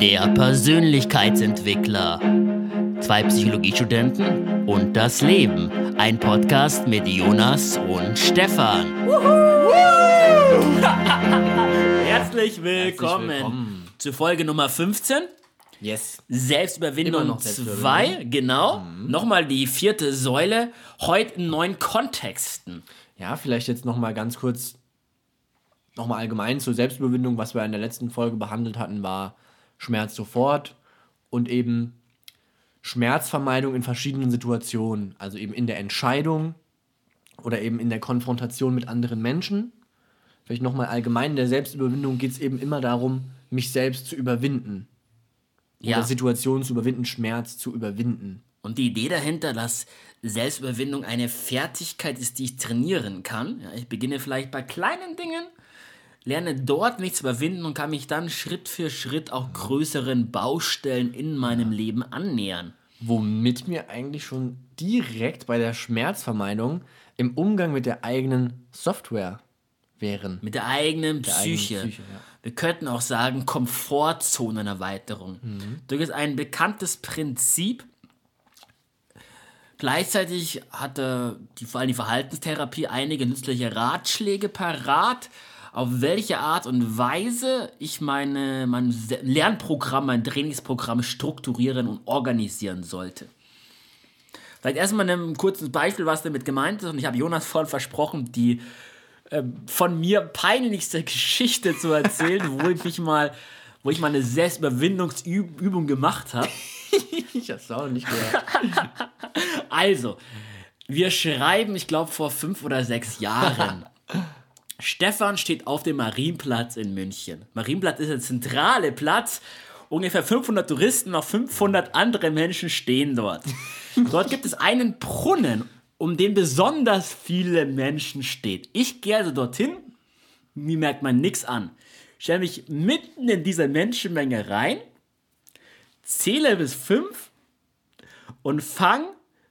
Der Persönlichkeitsentwickler. Zwei Psychologiestudenten und das Leben. Ein Podcast mit Jonas und Stefan. Herzlich willkommen, willkommen. zu Folge Nummer 15. Yes. Selbstüberwindung Immer noch 2, Selbstüberwindung. genau. Nochmal die vierte Säule, heute in neuen Kontexten. Ja, vielleicht jetzt nochmal ganz kurz, nochmal allgemein zur Selbstüberwindung. Was wir in der letzten Folge behandelt hatten, war Schmerz sofort und eben Schmerzvermeidung in verschiedenen Situationen. Also eben in der Entscheidung oder eben in der Konfrontation mit anderen Menschen. Vielleicht nochmal allgemein in der Selbstüberwindung geht es eben immer darum, mich selbst zu überwinden. Ja. Oder Situationen zu überwinden, Schmerz zu überwinden. Und die Idee dahinter, dass Selbstüberwindung eine Fertigkeit ist, die ich trainieren kann. Ja, ich beginne vielleicht bei kleinen Dingen, lerne dort mich zu überwinden und kann mich dann Schritt für Schritt auch größeren Baustellen in meinem Leben annähern. Womit wir eigentlich schon direkt bei der Schmerzvermeidung im Umgang mit der eigenen Software wären. Mit der eigenen eigenen Psyche. Psyche, ja. Wir könnten auch sagen Komfortzonenerweiterung. Mhm. Das ist ein bekanntes Prinzip. Gleichzeitig hatte die, vor allem die Verhaltenstherapie einige nützliche Ratschläge parat, auf welche Art und Weise ich meine, mein Lernprogramm, mein Trainingsprogramm strukturieren und organisieren sollte. Vielleicht erstmal ein kurzes Beispiel, was damit gemeint ist. Und ich habe Jonas vorhin versprochen, die ähm, von mir peinlichste Geschichte zu erzählen, wo ich mich mal, wo ich mal eine Selbstüberwindungsübung gemacht habe. Ich hab's auch nicht gehört. Also, wir schreiben, ich glaube, vor fünf oder sechs Jahren. Stefan steht auf dem Marienplatz in München. Marienplatz ist der zentrale Platz. Ungefähr 500 Touristen, noch 500 andere Menschen stehen dort. Dort gibt es einen Brunnen, um den besonders viele Menschen steht. Ich gehe also dorthin, mir merkt man nichts an. Stelle mich mitten in diese Menschenmenge rein, zähle bis fünf und fang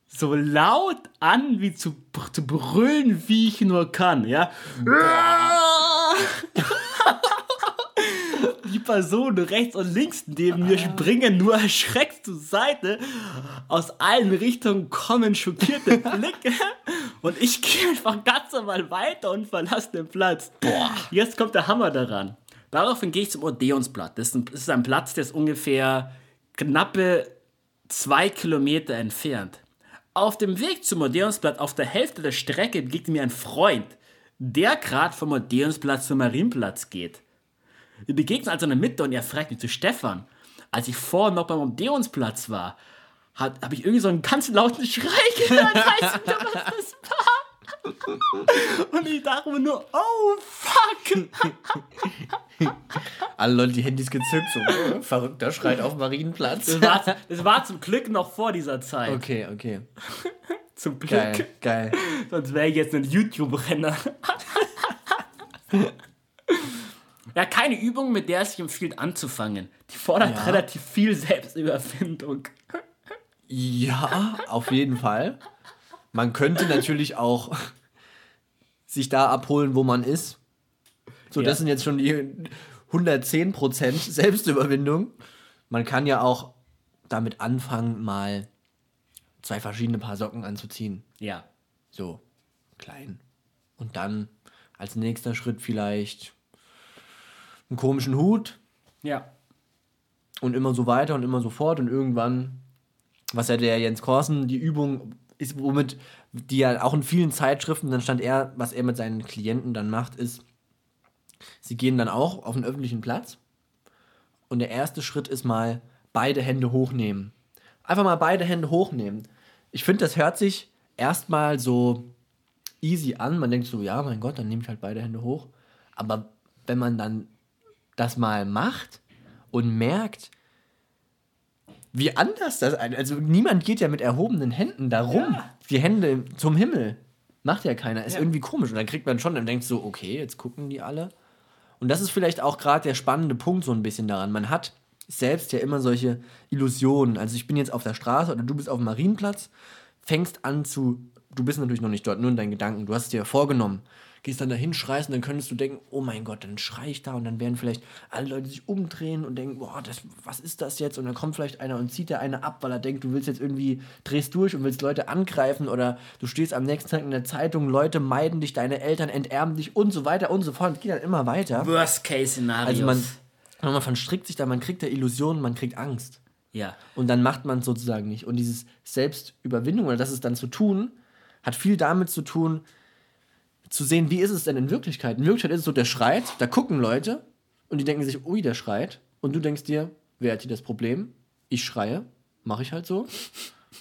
so laut an, wie zu, zu brüllen, wie ich nur kann, ja. Die Personen rechts und links neben mir springen nur erschreckt zur Seite. Aus allen Richtungen kommen schockierte Blicke. Und ich gehe einfach ganz normal weiter und verlasse den Platz. Boah. Jetzt kommt der Hammer daran. Daraufhin gehe ich zum Odeonsplatz. Das ist ein, das ist ein Platz, der ist ungefähr knappe zwei Kilometer entfernt. Auf dem Weg zum Odeonsplatz, auf der Hälfte der Strecke, begegnet mir ein Freund, der gerade vom Odeonsplatz zum Marienplatz geht. Wir begegnen also in der Mitte und er fragt mich zu Stefan. Als ich vorhin noch beim Odeonsplatz war, habe ich irgendwie so einen ganz lauten Schrei gehört. Weißt du, was das war? Und ich dachte mir nur, oh fuck. Alle Leute die Handys gezückt, so äh, verrückter schreit auf Marienplatz. Das war, das war zum Glück noch vor dieser Zeit. Okay, okay. Zum Glück. Geil, geil. Sonst wäre ich jetzt ein YouTube-Renner. ja, keine Übung, mit der es sich empfiehlt anzufangen. Die fordert Ja. relativ viel Selbstüberwindung. Ja, auf jeden Fall. Man könnte natürlich auch sich da abholen, wo man ist. So, Ja. das sind jetzt schon die 110% Selbstüberwindung. Man kann ja auch damit anfangen, mal zwei verschiedene Paar Socken anzuziehen. Ja. So, klein. Und dann als nächster Schritt vielleicht einen komischen Hut Ja. und immer so weiter und immer so fort und irgendwann, was ja der Jens Korsen, die Übung ist, womit die ja auch in vielen Zeitschriften, dann stand er, was er mit seinen Klienten dann macht, ist, sie gehen dann auch auf einen öffentlichen Platz und der erste Schritt ist mal beide Hände hochnehmen. Einfach mal beide Hände hochnehmen. Ich finde, das hört sich erstmal so easy an. Man denkt so, ja, mein Gott, dann nehme ich halt beide Hände hoch. Aber wenn man dann das mal macht und merkt, wie anders das ein. Also niemand geht ja mit erhobenen Händen darum. Die Hände zum Himmel. Macht ja keiner. Ist irgendwie komisch. Und dann kriegt man schon, dann denkt so, okay, jetzt gucken die alle. Und das ist vielleicht auch gerade der spannende Punkt so ein bisschen daran. Man hat selbst ja immer solche Illusionen. Also ich bin jetzt auf der Straße oder du bist auf dem Marienplatz, fängst an zu du bist natürlich noch nicht dort, nur in deinen Gedanken. Du hast es dir vorgenommen. Gehst dann dahin, schreist und dann könntest du denken, oh mein Gott, dann schrei ich da und dann werden vielleicht alle Leute sich umdrehen und denken, boah, das, was ist das jetzt? Und dann kommt vielleicht einer und zieht der eine ab, weil er denkt, du willst jetzt irgendwie, drehst durch und willst Leute angreifen oder du stehst am nächsten Tag in der Zeitung, Leute meiden dich, deine Eltern enterben dich und so weiter und so fort. Es geht dann immer weiter. Worst-Case-Szenarios. Also man, man verstrickt sich da, man kriegt da Illusionen, man kriegt Angst. ja. Und dann macht man es sozusagen nicht. Und dieses Selbstüberwindung oder das ist dann zu tun, hat viel damit zu tun, zu sehen, wie ist es denn in Wirklichkeit. In Wirklichkeit ist es so, der schreit, da gucken Leute und die denken sich, ui, der schreit. Und du denkst dir, wer hat hier das Problem? Ich schreie, mache ich halt so.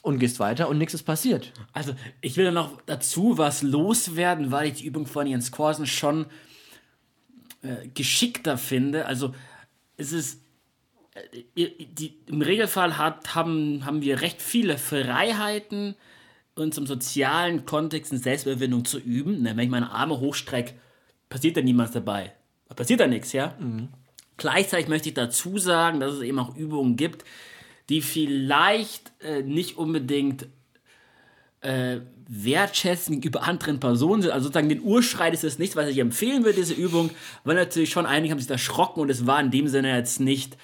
Und gehst weiter und nichts ist passiert. Also, ich will noch dazu was loswerden, weil ich die Übung von Jens Korsen schon äh, geschickter finde. Also, es ist. äh, Die, Im Regelfall hat, haben, haben wir recht viele Freiheiten, uns im sozialen Kontext in Selbstüberwindung zu üben. Ne, wenn ich meine Arme hochstrecke, passiert da niemals dabei. Da passiert da nichts, ja? Gleichzeitig möchte ich dazu sagen, dass es eben auch Übungen gibt, die vielleicht äh, nicht unbedingt äh, wertschätzen gegenüber anderen Personen sind. Also sozusagen den Urschrei ist es nicht, was ich empfehlen würde, diese Übung, weil natürlich schon einige haben sich erschrocken und es war in dem Sinne jetzt nicht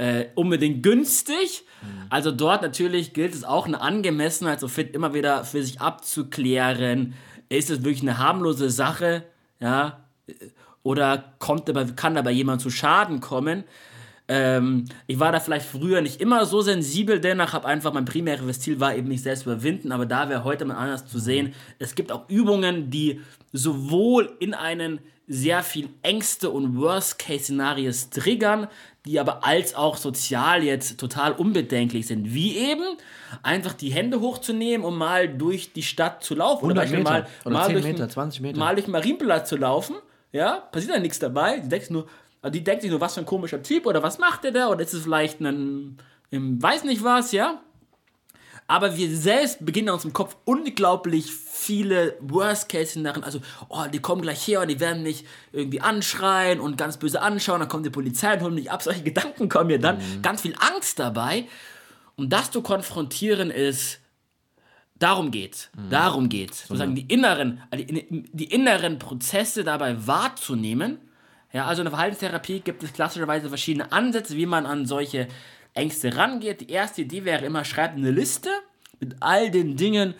äh, unbedingt günstig. Also dort natürlich gilt es auch eine Angemessenheit, so fit immer wieder für sich abzuklären. Ist es wirklich eine harmlose Sache? Ja, oder kommt dabei, kann dabei jemand zu Schaden kommen. Ähm, ich war da vielleicht früher nicht immer so sensibel, dennoch habe einfach mein primäres Ziel war eben mich selbst überwinden, aber da wäre heute mal anders zu sehen. Es gibt auch Übungen, die sowohl in einen sehr viel Ängste und Worst-Case-Szenarios triggern, die aber als auch sozial jetzt total unbedenklich sind. Wie eben einfach die Hände hochzunehmen, um mal durch die Stadt zu laufen. 100 Beispiel Meter mal, oder mal 10 durch, Meter, den- 20 Meter. mal durch den Marienplatz zu laufen. Ja, passiert da nichts dabei. Die denkt nur, also die denkt sich nur, was für ein komischer Typ oder was macht der da oder ist es vielleicht ein, ein weiß nicht was, ja. Aber wir selbst beginnen uns im Kopf unglaublich viele Worst-Case-Szenarien. Also, oh, die kommen gleich her und die werden mich irgendwie anschreien und ganz böse anschauen. Dann kommt die Polizei und holt mich ab. Solche Gedanken kommen mir dann. Ganz viel Angst dabei. Und das zu konfrontieren ist, darum geht's. Darum geht's. Sozusagen die inneren, also die inneren Prozesse dabei wahrzunehmen. Ja, also in der Verhaltenstherapie gibt es klassischerweise verschiedene Ansätze, wie man an solche Ängste rangeht. Die erste Idee wäre immer, schreib eine Liste mit all den Dingen,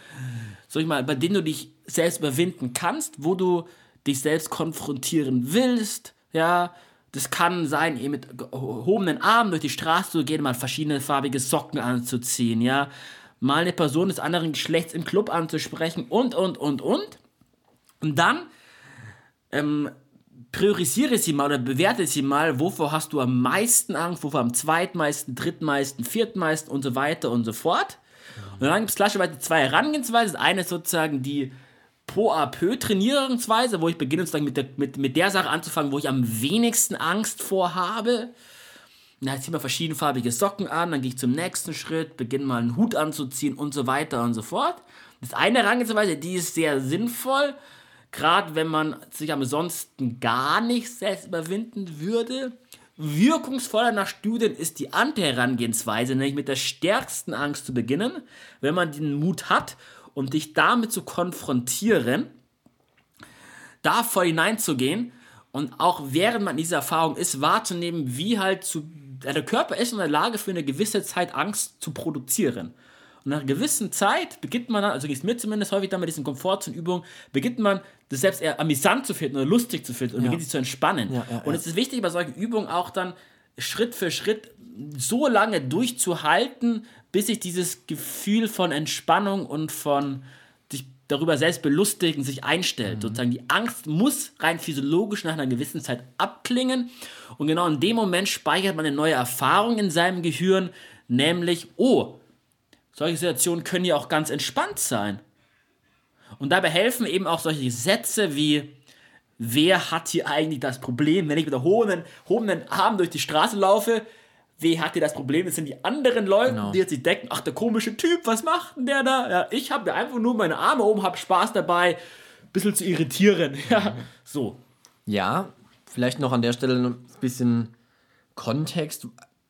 sag ich mal, bei denen du dich selbst überwinden kannst, wo du dich selbst konfrontieren willst. Ja, das kann sein, eben mit gehobenen Armen durch die Straße zu gehen, mal verschiedene farbige Socken anzuziehen, ja, mal eine Person des anderen Geschlechts im Club anzusprechen und, und, und, und. Und dann ähm, priorisiere sie mal oder bewerte sie mal, wovor hast du am meisten Angst, wovor am zweitmeisten, drittmeisten, viertmeisten und so weiter und so fort. Und dann gibt es klassischerweise zwei Herangehensweisen. Das eine ist sozusagen die peu à peu Trainierungsweise, wo ich beginne sozusagen mit der, mit, mit der Sache anzufangen, wo ich am wenigsten Angst vor habe. Ich ziehe mal verschiedenfarbige Socken an, dann gehe ich zum nächsten Schritt, beginne mal einen Hut anzuziehen und so weiter und so fort. Das eine Herangehensweise, die ist sehr sinnvoll, gerade wenn man sich ansonsten gar nicht selbst überwinden würde. Wirkungsvoller nach Studien ist die Anti-Herangehensweise, nämlich mit der stärksten Angst zu beginnen, wenn man den Mut hat, um dich damit zu konfrontieren, da voll hineinzugehen und auch während man in dieser Erfahrung ist, wahrzunehmen, wie halt zu, der Körper ist in der Lage, für eine gewisse Zeit Angst zu produzieren. Und nach einer gewissen Zeit beginnt man dann, also geht es mir zumindest häufig dann mit diesen Komfortzone-Übungen, beginnt man das selbst eher amüsant zu finden oder lustig zu finden und beginnt sich zu entspannen. Ja, ja, und ja. es ist wichtig, bei solchen Übungen auch dann Schritt für Schritt so lange durchzuhalten, bis sich dieses Gefühl von Entspannung und von sich darüber selbst belustigen sich einstellt. Sozusagen die Angst muss rein physiologisch nach einer gewissen Zeit abklingen. Und genau in dem Moment speichert man eine neue Erfahrung in seinem Gehirn, nämlich, oh, solche Situationen können ja auch ganz entspannt sein. Und dabei helfen eben auch solche Sätze wie, wer hat hier eigentlich das Problem, wenn ich mit erhobenen, erhobenen Armen durch die Straße laufe, wer hat hier das Problem? Das sind die anderen Leute, Genau. die jetzt sich denken, ach, der komische Typ, was macht denn der da? Ja, ich habe einfach nur meine Arme oben, habe Spaß dabei, ein bisschen zu irritieren. Ja, so. Ja, vielleicht noch an der Stelle ein bisschen Kontext.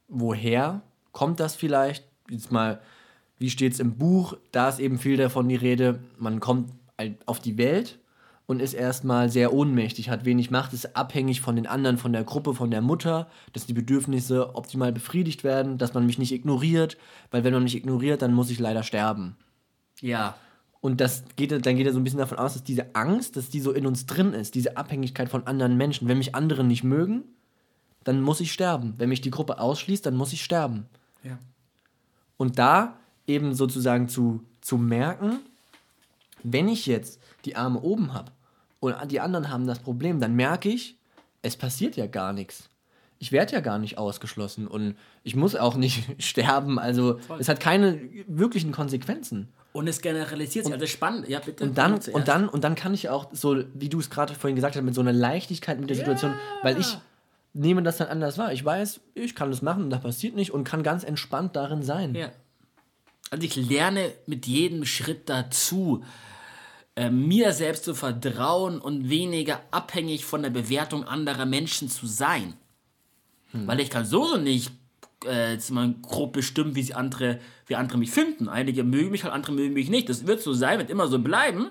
Woher kommt das vielleicht? Jetzt mal wie steht es im Buch? Da ist eben viel davon die Rede, man kommt auf die Welt und ist erstmal sehr ohnmächtig, hat wenig Macht, ist abhängig von den anderen, von der Gruppe, von der Mutter, dass die Bedürfnisse optimal befriedigt werden, dass man mich nicht ignoriert, weil wenn man mich ignoriert, dann muss ich leider sterben. Ja. Und das geht, dann geht er so ein bisschen davon aus, dass diese Angst, dass die so in uns drin ist, diese Abhängigkeit von anderen Menschen. Wenn mich andere nicht mögen, dann muss ich sterben. Wenn mich die Gruppe ausschließt, dann muss ich sterben. Ja. Und da eben sozusagen zu, zu merken, wenn ich jetzt die Arme oben habe und die anderen haben das Problem, dann merke ich, es passiert ja gar nichts. Ich werde ja gar nicht ausgeschlossen und ich muss auch nicht sterben. Also Voll. es hat keine wirklichen Konsequenzen. Und es generalisiert sich. Also spannend. Ja, bitte. Und dann, und dann, und dann kann ich auch so, wie du es gerade vorhin gesagt hast, mit so einer Leichtigkeit mit der ja. Situation, weil ich nehme das dann anders wahr. Ich weiß, ich kann das machen und das passiert nicht und kann ganz entspannt darin sein. Ja. Also ich lerne mit jedem Schritt dazu, äh, mir selbst zu vertrauen und weniger abhängig von der Bewertung anderer Menschen zu sein. Hm. Weil ich kann so nicht äh, grob bestimmen, wie, sie andere, wie andere mich finden. Einige mögen mich halt, andere mögen mich nicht. Das wird so sein, wird immer so bleiben.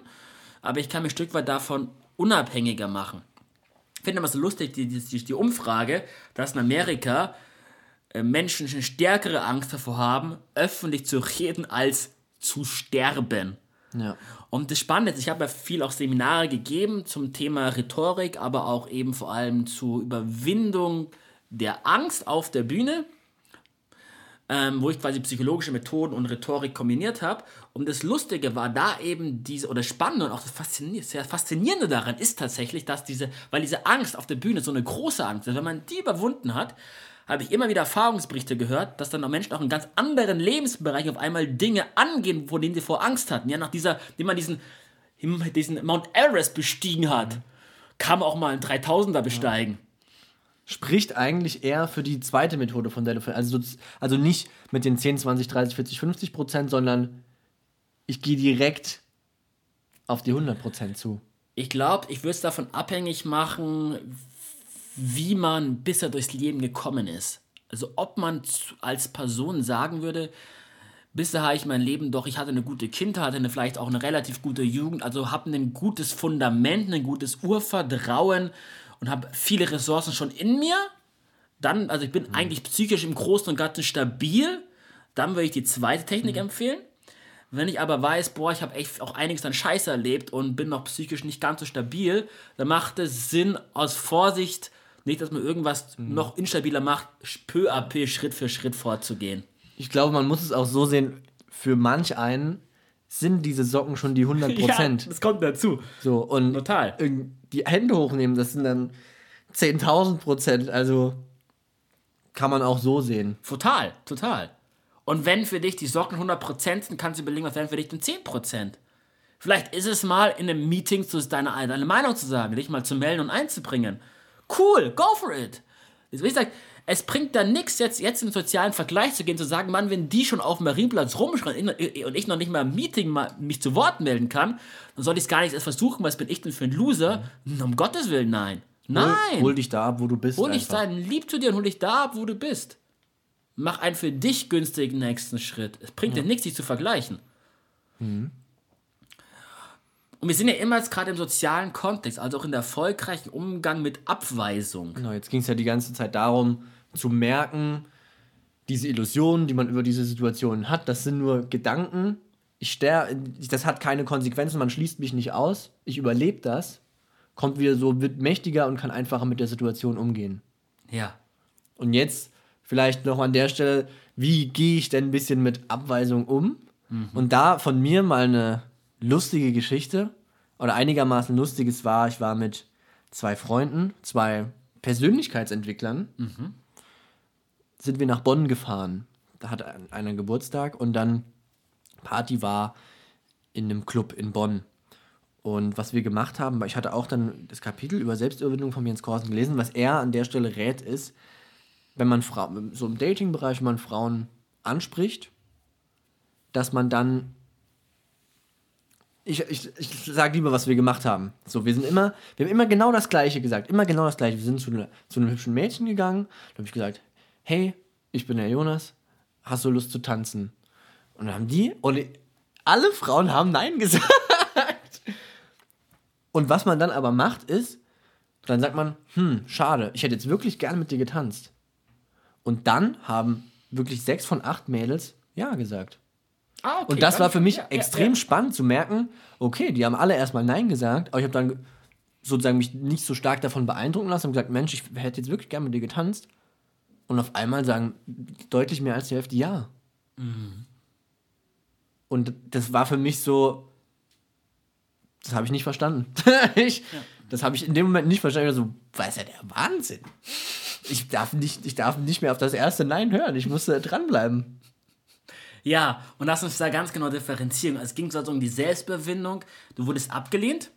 Aber ich kann mich ein Stück weit davon unabhängiger machen. Ich finde immer so lustig, die, die, die Umfrage, dass in Amerika Menschen eine stärkere Angst davor haben, öffentlich zu reden, als zu sterben. Ja. Und das Spannende ist, ich habe ja viel auch Seminare gegeben zum Thema Rhetorik, aber auch eben vor allem zur Überwindung der Angst auf der Bühne, ähm, wo ich quasi psychologische Methoden und Rhetorik kombiniert habe. Und das Lustige war da eben diese, oder Spannende und auch das Faszinierende, sehr Faszinierende daran ist tatsächlich, dass diese, weil diese Angst auf der Bühne so eine große Angst ist, wenn man die überwunden hat, habe ich immer wieder Erfahrungsberichte gehört, dass dann auch Menschen auch in ganz anderen Lebensbereichen auf einmal Dinge angehen, vor denen sie vor Angst hatten. Ja, nach dieser, dem man diesen, diesen Mount Everest bestiegen hat, mhm. kann man auch mal einen 3000er besteigen. Spricht eigentlich eher für die zweite Methode von Delophin. Also, also nicht mit den 10, 20, 30, 40, 50 Prozent, sondern ich gehe direkt auf die 100 Prozent zu. Ich glaube, ich würde es davon abhängig machen, wie man bisher durchs Leben gekommen ist. Also ob man als Person sagen würde, bisher habe ich mein Leben doch, ich hatte eine gute Kindheit, hatte eine, vielleicht auch eine relativ gute Jugend, also habe ein gutes Fundament, ein gutes Urvertrauen und habe viele Ressourcen schon in mir. Dann, also ich bin mhm. eigentlich psychisch im Großen und Ganzen stabil. Dann würde ich die zweite Technik mhm. empfehlen. Wenn ich aber weiß, boah, ich habe echt auch einiges an Scheiße erlebt und bin noch psychisch nicht ganz so stabil, dann macht es Sinn, aus Vorsicht nicht, dass man irgendwas mhm. noch instabiler macht, peu à peu, Schritt für Schritt vorzugehen. Ich glaube, man muss es auch so sehen, für manch einen sind diese Socken schon die 100%. ja, das kommt dazu. So, und Total. die Hände hochnehmen, das sind dann 10.000 Prozent. Also kann man auch so sehen. Total, total. Und wenn für dich die Socken 100% sind, kannst du überlegen, was wären für dich denn 10%? Vielleicht ist es mal in einem Meeting zu deine, deine Meinung zu sagen, dich mal zu melden und einzubringen. Cool, go for it. Ich sage, es bringt da nichts, jetzt, jetzt im sozialen Vergleich zu gehen, zu sagen, Mann, wenn die schon auf dem Marienplatz rumschreien und ich noch nicht mal im Meeting mal mich zu Wort melden kann, dann soll ich es gar nicht erst versuchen, was bin ich denn für ein Loser? Mhm. Um Gottes Willen, nein. Nein. Hol, hol, dich da ab, wo du bist. Hol dich da, lieb zu dir und hol dich da ab, wo du bist. Mach einen für dich günstigen nächsten Schritt. Es bringt ja. dir nichts, sich zu vergleichen. Mhm. Und wir sind ja immer jetzt gerade im sozialen Kontext, also auch in der erfolgreichen Umgang mit Abweisung. Genau, jetzt ging es ja die ganze Zeit darum, zu merken, diese Illusionen, die man über diese Situationen hat, das sind nur Gedanken. Ich sterbe, das hat keine Konsequenzen, man schließt mich nicht aus, ich überlebe das, kommt wieder so, wird mächtiger und kann einfacher mit der Situation umgehen. Ja. Und jetzt vielleicht noch an der Stelle, wie gehe ich denn ein bisschen mit Abweisung um? Mhm. Und da von mir mal eine lustige Geschichte oder einigermaßen lustiges war, ich war mit zwei Freunden, zwei Persönlichkeitsentwicklern, mhm. sind wir nach Bonn gefahren. Da hat einer Geburtstag und dann Party war in einem Club in Bonn. Und was wir gemacht haben, ich hatte auch dann das Kapitel über Selbstüberwindung von Jens Korsen gelesen, was er an der Stelle rät, ist, wenn man Frauen, so im Dating-Bereich, wenn man Frauen anspricht, dass man dann ich, ich, ich sage lieber, was wir gemacht haben. So, wir sind immer, wir haben immer genau das Gleiche gesagt. Immer genau das Gleiche. Wir sind zu, ne, zu einem hübschen Mädchen gegangen. Da habe ich gesagt, hey, ich bin der Jonas. Hast du Lust zu tanzen? Und dann haben die, und alle Frauen haben Nein gesagt. Und was man dann aber macht, ist, dann sagt man, hm, schade, ich hätte jetzt wirklich gerne mit dir getanzt. Und dann haben wirklich sechs von acht Mädels Ja gesagt. Ah, okay, Und das dann- war für mich ja, ja, extrem ja. spannend zu merken, okay, die haben alle erstmal Nein gesagt, aber ich habe dann sozusagen mich nicht so stark davon beeindrucken lassen und gesagt, Mensch, ich hätte jetzt wirklich gerne mit dir getanzt. Und auf einmal sagen deutlich mehr als die Hälfte Ja. Mhm. Und das war für mich so, das habe ich nicht verstanden. ich, Das habe ich in dem Moment nicht verstanden. Ich war so, was ist ja der Wahnsinn? Ich darf, nicht, ich darf nicht mehr auf das erste Nein hören. Ich musste dranbleiben. Ja, und lass uns da ganz genau differenzieren. Es ging so um die Selbstbewindung. Du wurdest abgelehnt.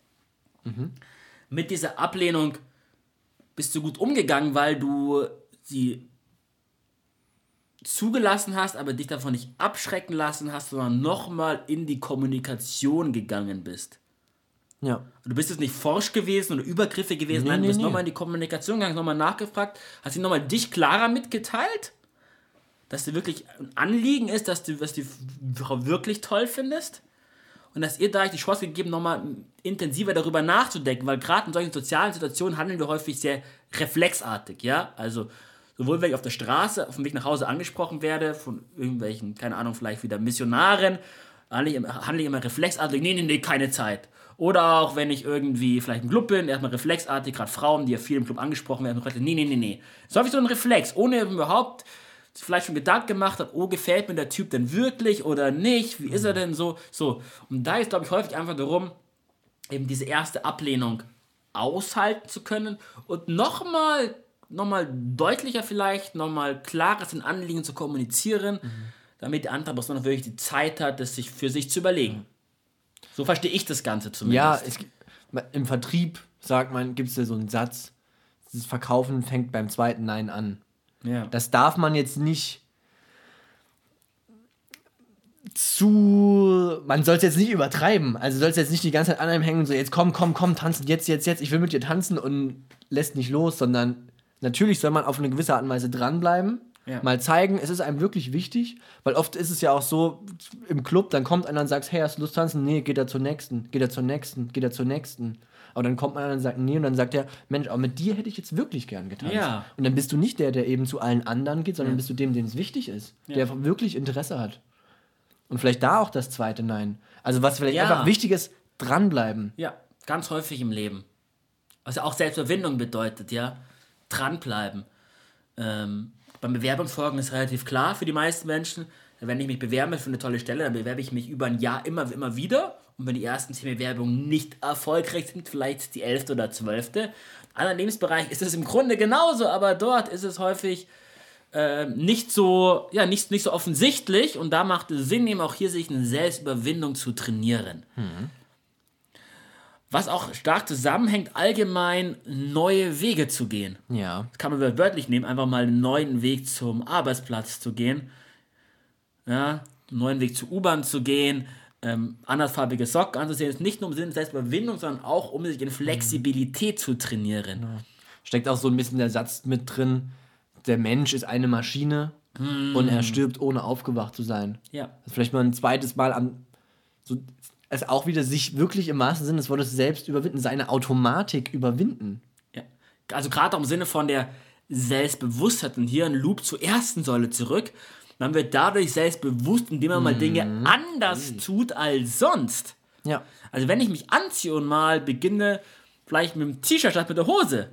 Mit dieser Ablehnung bist du gut umgegangen, weil du sie zugelassen hast, aber dich davon nicht abschrecken lassen hast, sondern nochmal in die Kommunikation gegangen bist. Ja. Du bist jetzt nicht forsch gewesen oder übergriffig gewesen, Nee, nein, du nee, bist nee. nochmal in die Kommunikation gegangen, nochmal nachgefragt, hast ihm nochmal dich klarer mitgeteilt, dass dir wirklich ein Anliegen ist, dass du was die Frau wirklich toll findest und dass ihr da die Chance gegeben, nochmal intensiver darüber nachzudenken, weil gerade in solchen sozialen Situationen handeln wir häufig sehr reflexartig, ja, also sowohl wenn ich auf der Straße auf dem Weg nach Hause angesprochen werde von irgendwelchen, keine Ahnung, vielleicht wieder Missionaren, handle ich immer, handle ich immer reflexartig, nee, nee, nee, keine Zeit. Oder auch wenn ich irgendwie vielleicht im Club bin, erstmal reflexartig, gerade Frauen, die ja viel im Club angesprochen werden, nee, nee, nee, nee. So habe ich so einen Reflex, ohne überhaupt vielleicht schon Gedanken gemacht hat, oh, gefällt mir der Typ denn wirklich oder nicht, wie ist er denn so, so. Und da ist, glaube ich, häufig einfach darum, eben diese erste Ablehnung aushalten zu können und nochmal noch mal deutlicher vielleicht, nochmal klares in Anliegen zu kommunizieren, damit die andere Person auch wirklich die Zeit hat, das sich für sich zu überlegen. So verstehe ich das Ganze zumindest. Ja, es, im Vertrieb, sagt man, gibt es ja so einen Satz, das Verkaufen fängt beim zweiten Nein an. Ja. Das darf man jetzt nicht zu. Man soll es jetzt nicht übertreiben. Also soll es jetzt nicht die ganze Zeit an einem hängen und so, jetzt komm, komm, komm, tanzen, jetzt, jetzt, jetzt, ich will mit dir tanzen und lässt nicht los, sondern natürlich soll man auf eine gewisse Art und Weise dranbleiben. Ja. Mal zeigen, es ist einem wirklich wichtig, weil oft ist es ja auch so, im Club, dann kommt einer und sagt, hey, hast du Lust tanzen? Nee, geht er zur nächsten, geht er zur nächsten, geht er zur nächsten. Aber dann kommt man und sagt, nee, und dann sagt er, Mensch, aber mit dir hätte ich jetzt wirklich gern getanzt. Ja. Und dann bist du nicht der, der eben zu allen anderen geht, sondern bist du dem, dem es wichtig ist, der wirklich Interesse hat. Und vielleicht da auch das zweite Nein. Also was vielleicht Ja. einfach wichtig ist, dranbleiben. Ja, ganz häufig im Leben. Was ja auch Selbstverwindung bedeutet, ja. Dranbleiben. Ähm, beim Bewerbungsfolgen ist relativ klar für die meisten Menschen, wenn ich mich bewerbe für eine tolle Stelle, dann bewerbe ich mich über ein Jahr immer, immer wieder. Und wenn die ersten zehn Bewerbungen nicht erfolgreich sind, vielleicht die elfte oder zwölfte. In anderen Lebensbereichen ist es im Grunde genauso, aber dort ist es häufig äh, nicht so, ja, nicht, nicht so offensichtlich. Und da macht es Sinn, eben auch hier sich eine Selbstüberwindung zu trainieren. Was auch stark zusammenhängt, allgemein neue Wege zu gehen. Ja. Das kann man wörtlich nehmen, einfach mal einen neuen Weg zum Arbeitsplatz zu gehen. Ja, einen neuen Weg zur U-Bahn zu gehen, ähm, andersfarbige Socken anzusehen. Ist nicht nur im Sinne der Selbstüberwindung, sondern auch, um sich in Flexibilität zu trainieren. Steckt auch so ein bisschen der Satz mit drin, der Mensch ist eine Maschine und er stirbt, ohne aufgewacht zu sein. Ja. Also vielleicht mal ein zweites Mal an, so, es auch wieder sich wirklich im wahrsten Sinne des Wortes selbst überwinden, seine Automatik überwinden. Ja. Also gerade auch im Sinne von der Selbstbewusstheit und hier ein Loop zur ersten Säule zurück. Man wird dadurch selbstbewusst, indem man mal Dinge anders tut als sonst. Ja. Also wenn ich mich anziehe und mal beginne, vielleicht mit dem T-Shirt statt mit der Hose,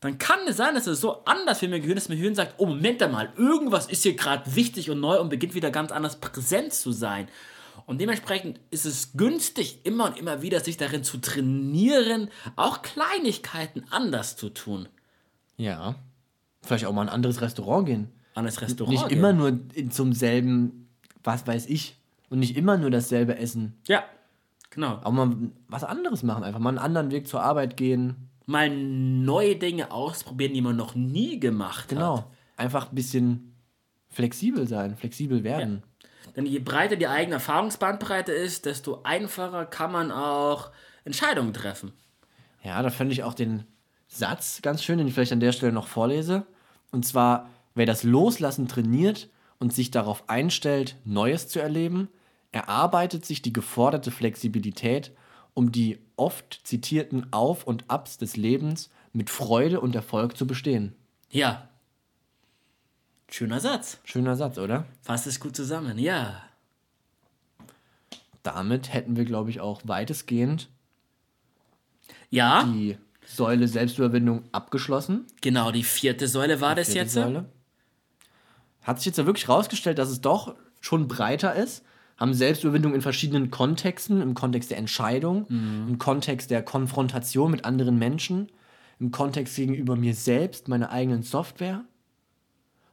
dann kann es sein, dass es so anders für mein Gehirn ist, dass mein Gehirn sagt, oh Moment mal, irgendwas ist hier gerade wichtig und neu und beginnt wieder ganz anders präsent zu sein. Und dementsprechend ist es günstig, immer und immer wieder sich darin zu trainieren, auch Kleinigkeiten anders zu tun. Ja. Vielleicht auch mal in ein anderes Restaurant gehen. An das Restaurant. Nicht gehen. immer nur zum selben, was weiß ich. Und nicht immer nur dasselbe essen. Ja, genau. Auch mal was anderes machen. Einfach mal einen anderen Weg zur Arbeit gehen. Mal neue Dinge ausprobieren, die man noch nie gemacht hat. Genau. Einfach ein bisschen flexibel sein, flexibel werden. Denn je breiter die eigene Erfahrungsbandbreite ist, desto einfacher kann man auch Entscheidungen treffen. Ja, da fand ich auch den Satz ganz schön, den ich vielleicht an der Stelle noch vorlese. Und zwar, wer das Loslassen trainiert, und sich darauf einstellt, Neues zu erleben, erarbeitet sich die geforderte Flexibilität, um die oft zitierten Auf und Abs des Lebens mit Freude und Erfolg zu bestehen. Ja. Schöner Satz. Schöner Satz, oder? Fasst es gut zusammen, ja. Damit hätten wir, glaube ich, auch weitestgehend Ja, die Säule Selbstüberwindung abgeschlossen. genau, die vierte Säule war das Vierte jetzt. Säule. Hat sich jetzt ja wirklich rausgestellt, dass es doch schon breiter ist. Haben Selbstüberwindung in verschiedenen Kontexten, im Kontext der Entscheidung, im Kontext der Konfrontation mit anderen Menschen, im Kontext gegenüber mir selbst, meiner eigenen Software.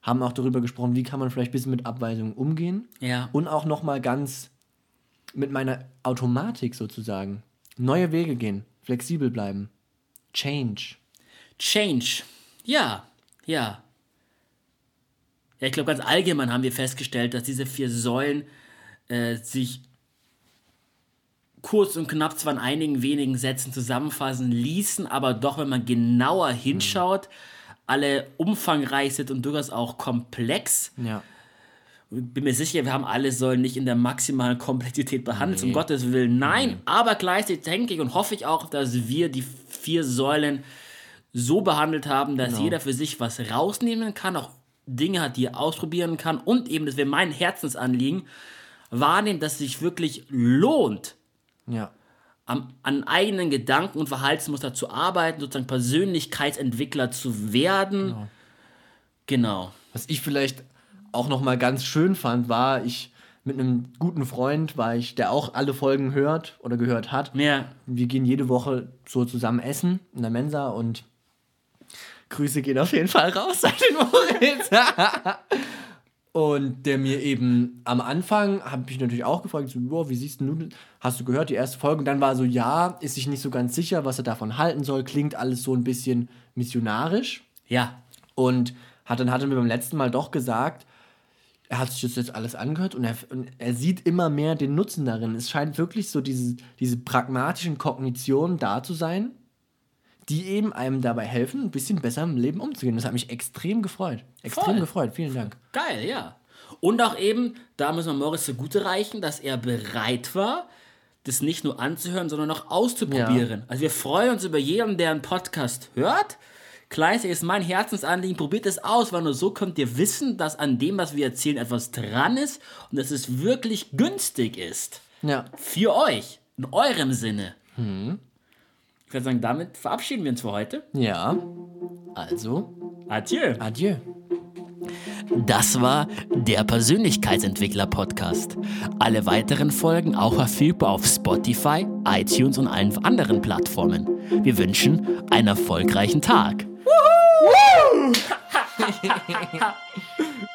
Haben auch darüber gesprochen, wie kann man vielleicht ein bisschen mit Abweisungen umgehen. Ja. Und auch nochmal ganz mit meiner Automatik sozusagen. Neue Wege gehen, flexibel bleiben. Change. Change. Ja, ja. Ja, ich glaube, ganz allgemein haben wir festgestellt, dass diese vier Säulen äh, sich kurz und knapp zwar in einigen wenigen Sätzen zusammenfassen ließen, aber doch, wenn man genauer hinschaut, alle umfangreich sind und durchaus auch komplex. Ja. bin mir sicher, wir haben alle Säulen nicht in der maximalen Komplexität behandelt, um Gottes Willen. Nein, aber gleichzeitig denke ich und hoffe ich auch, dass wir die vier Säulen so behandelt haben, dass jeder für sich was rausnehmen kann, auch Dinge hat, die er ausprobieren kann und eben, das wäre mein Herzensanliegen, wahrnehmen, dass es sich wirklich lohnt, Ja. am, an eigenen Gedanken und Verhaltensmuster zu arbeiten, sozusagen Persönlichkeitsentwickler zu werden. Genau. Was ich vielleicht auch noch mal ganz schön fand, war, ich mit einem guten Freund war ich, der auch alle Folgen hört oder gehört hat. Ja. Wir gehen jede Woche so zusammen essen in der Mensa und Grüße gehen auf jeden Fall raus an den Moritz. und der mir eben am Anfang, habe ich natürlich auch gefragt, so, wow, wie siehst du, hast du gehört, die erste Folge? Und dann war so, ja, ist sich nicht so ganz sicher, was er davon halten soll, klingt alles so ein bisschen missionarisch. Ja. Und hat dann hat er mir beim letzten Mal doch gesagt, er hat sich das jetzt alles angehört und er, und er sieht immer mehr den Nutzen darin. Es scheint wirklich so diese, diese pragmatischen Kognitionen da zu sein, die eben einem dabei helfen, ein bisschen besser im Leben umzugehen. Das hat mich extrem gefreut. Extrem Voll. gefreut. Vielen Dank. Geil, ja. Und auch eben, da müssen wir Morris zugute reichen, dass er bereit war, das nicht nur anzuhören, sondern auch auszuprobieren. Also wir freuen uns über jeden, der einen Podcast hört. Gleichzeitig ist mein Herzensanliegen, probiert es aus, weil nur so könnt ihr wissen, dass an dem, was wir erzählen, etwas dran ist und dass es wirklich günstig ist. Ja. Für euch, in eurem Sinne. Ich würde sagen, damit verabschieden wir uns für heute. Ja. Also, Adieu. adieu. Das war der Persönlichkeitsentwickler-Podcast. Alle weiteren Folgen auch verfügbar auf Spotify, iTunes und allen anderen Plattformen. Wir wünschen einen erfolgreichen Tag.